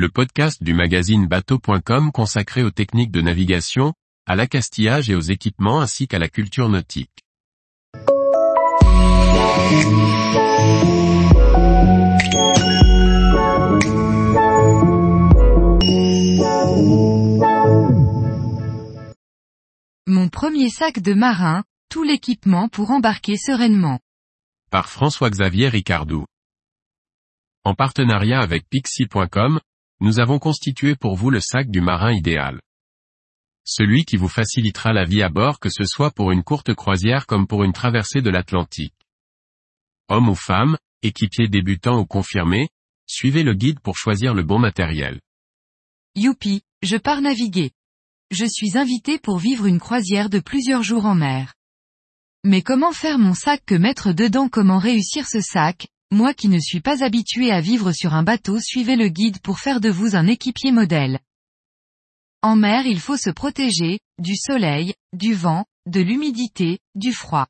le podcast du magazine bateau.com consacré aux techniques de navigation, à l'accastillage et aux équipements ainsi qu'à la culture nautique. Mon premier sac de marin, tout l'équipement pour embarquer sereinement. Par François-Xavier Ricardou. En partenariat avec Pixie.com, nous avons constitué pour vous le sac du marin idéal. Celui qui vous facilitera la vie à bord que ce soit pour une courte croisière comme pour une traversée de l'Atlantique. Homme ou femme, équipier débutant ou confirmé, suivez le guide pour choisir le bon matériel. Youpi, je pars naviguer. Je suis invité pour vivre une croisière de plusieurs jours en mer. Mais comment faire mon sac que mettre dedans? Comment réussir ce sac? Moi qui ne suis pas habitué à vivre sur un bateau suivez le guide pour faire de vous un équipier modèle. En mer il faut se protéger, du soleil, du vent, de l'humidité, du froid.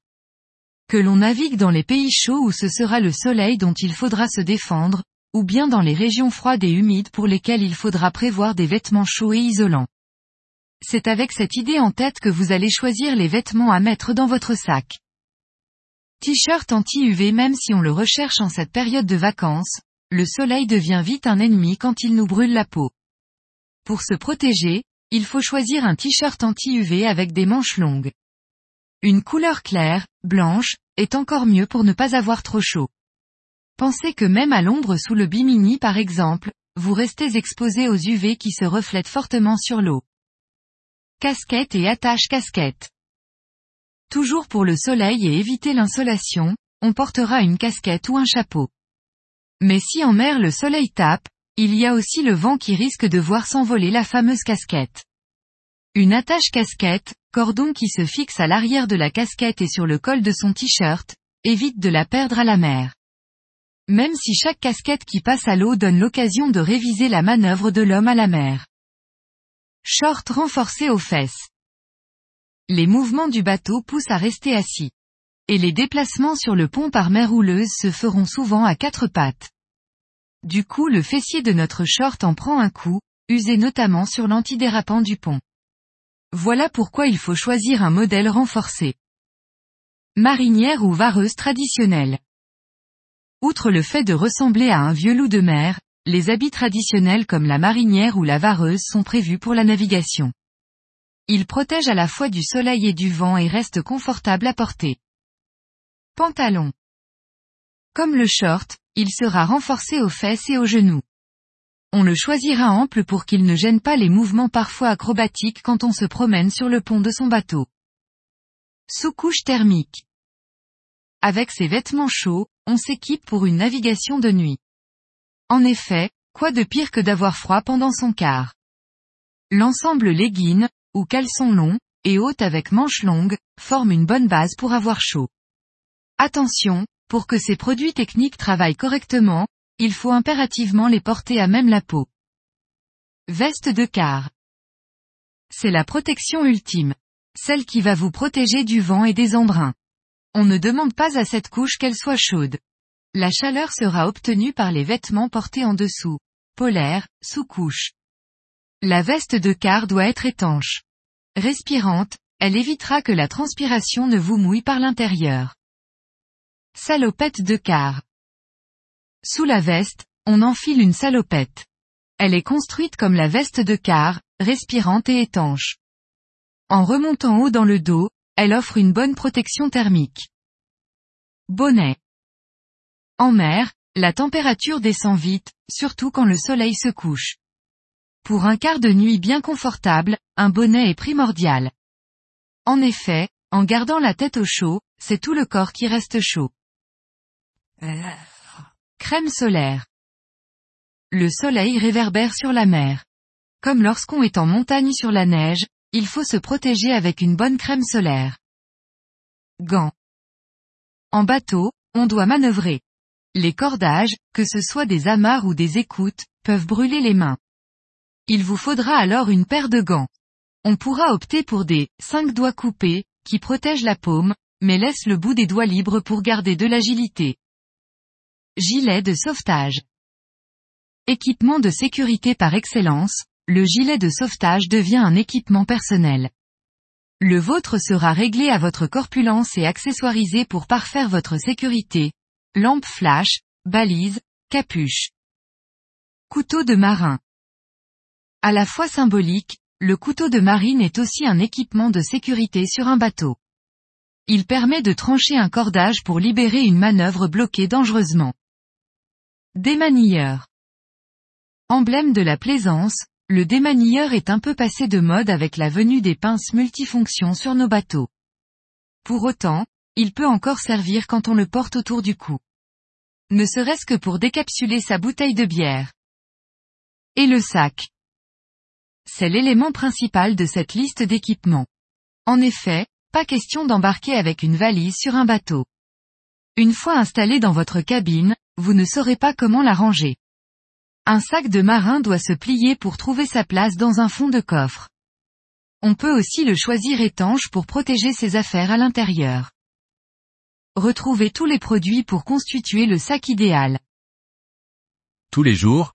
Que l'on navigue dans les pays chauds où ce sera le soleil dont il faudra se défendre, ou bien dans les régions froides et humides pour lesquelles il faudra prévoir des vêtements chauds et isolants. C'est avec cette idée en tête que vous allez choisir les vêtements à mettre dans votre sac. T-shirt anti-UV même si on le recherche en cette période de vacances, le soleil devient vite un ennemi quand il nous brûle la peau. Pour se protéger, il faut choisir un t-shirt anti-UV avec des manches longues. Une couleur claire, blanche, est encore mieux pour ne pas avoir trop chaud. Pensez que même à l'ombre sous le bimini par exemple, vous restez exposé aux UV qui se reflètent fortement sur l'eau. Casquette et attache casquette. Toujours pour le soleil et éviter l'insolation, on portera une casquette ou un chapeau. Mais si en mer le soleil tape, il y a aussi le vent qui risque de voir s'envoler la fameuse casquette. Une attache casquette, cordon qui se fixe à l'arrière de la casquette et sur le col de son t-shirt, évite de la perdre à la mer. Même si chaque casquette qui passe à l'eau donne l'occasion de réviser la manœuvre de l'homme à la mer. Short renforcé aux fesses les mouvements du bateau poussent à rester assis. Et les déplacements sur le pont par mer rouleuse se feront souvent à quatre pattes. Du coup le fessier de notre short en prend un coup, usé notamment sur l'antidérapant du pont. Voilà pourquoi il faut choisir un modèle renforcé. Marinière ou vareuse traditionnelle. Outre le fait de ressembler à un vieux loup de mer, les habits traditionnels comme la marinière ou la vareuse sont prévus pour la navigation. Il protège à la fois du soleil et du vent et reste confortable à porter. Pantalon. Comme le short, il sera renforcé aux fesses et aux genoux. On le choisira ample pour qu'il ne gêne pas les mouvements parfois acrobatiques quand on se promène sur le pont de son bateau. Sous-couche thermique. Avec ses vêtements chauds, on s'équipe pour une navigation de nuit. En effet, quoi de pire que d'avoir froid pendant son quart? L'ensemble legging, ou caleçon long, et haute avec manches longues, forme une bonne base pour avoir chaud. Attention, pour que ces produits techniques travaillent correctement, il faut impérativement les porter à même la peau. Veste de quart. C'est la protection ultime. Celle qui va vous protéger du vent et des embruns. On ne demande pas à cette couche qu'elle soit chaude. La chaleur sera obtenue par les vêtements portés en dessous. Polaire, sous-couche. La veste de quart doit être étanche. Respirante, elle évitera que la transpiration ne vous mouille par l'intérieur. Salopette de quart. Sous la veste, on enfile une salopette. Elle est construite comme la veste de quart, respirante et étanche. En remontant haut dans le dos, elle offre une bonne protection thermique. Bonnet. En mer, la température descend vite, surtout quand le soleil se couche. Pour un quart de nuit bien confortable, un bonnet est primordial. En effet, en gardant la tête au chaud, c'est tout le corps qui reste chaud. Crème solaire. Le soleil réverbère sur la mer. Comme lorsqu'on est en montagne sur la neige, il faut se protéger avec une bonne crème solaire. Gants. En bateau, on doit manœuvrer. Les cordages, que ce soit des amarres ou des écoutes, peuvent brûler les mains. Il vous faudra alors une paire de gants. On pourra opter pour des 5 doigts coupés, qui protègent la paume, mais laissent le bout des doigts libre pour garder de l'agilité. Gilet de sauvetage. Équipement de sécurité par excellence, le gilet de sauvetage devient un équipement personnel. Le vôtre sera réglé à votre corpulence et accessoirisé pour parfaire votre sécurité. Lampe flash, balise, capuche. Couteau de marin. À la fois symbolique, le couteau de marine est aussi un équipement de sécurité sur un bateau. Il permet de trancher un cordage pour libérer une manœuvre bloquée dangereusement. Démanilleur. Emblème de la plaisance, le démanilleur est un peu passé de mode avec la venue des pinces multifonctions sur nos bateaux. Pour autant, il peut encore servir quand on le porte autour du cou. Ne serait-ce que pour décapsuler sa bouteille de bière. Et le sac. C'est l'élément principal de cette liste d'équipements. En effet, pas question d'embarquer avec une valise sur un bateau. Une fois installé dans votre cabine, vous ne saurez pas comment la ranger. Un sac de marin doit se plier pour trouver sa place dans un fond de coffre. On peut aussi le choisir étanche pour protéger ses affaires à l'intérieur. Retrouvez tous les produits pour constituer le sac idéal. Tous les jours,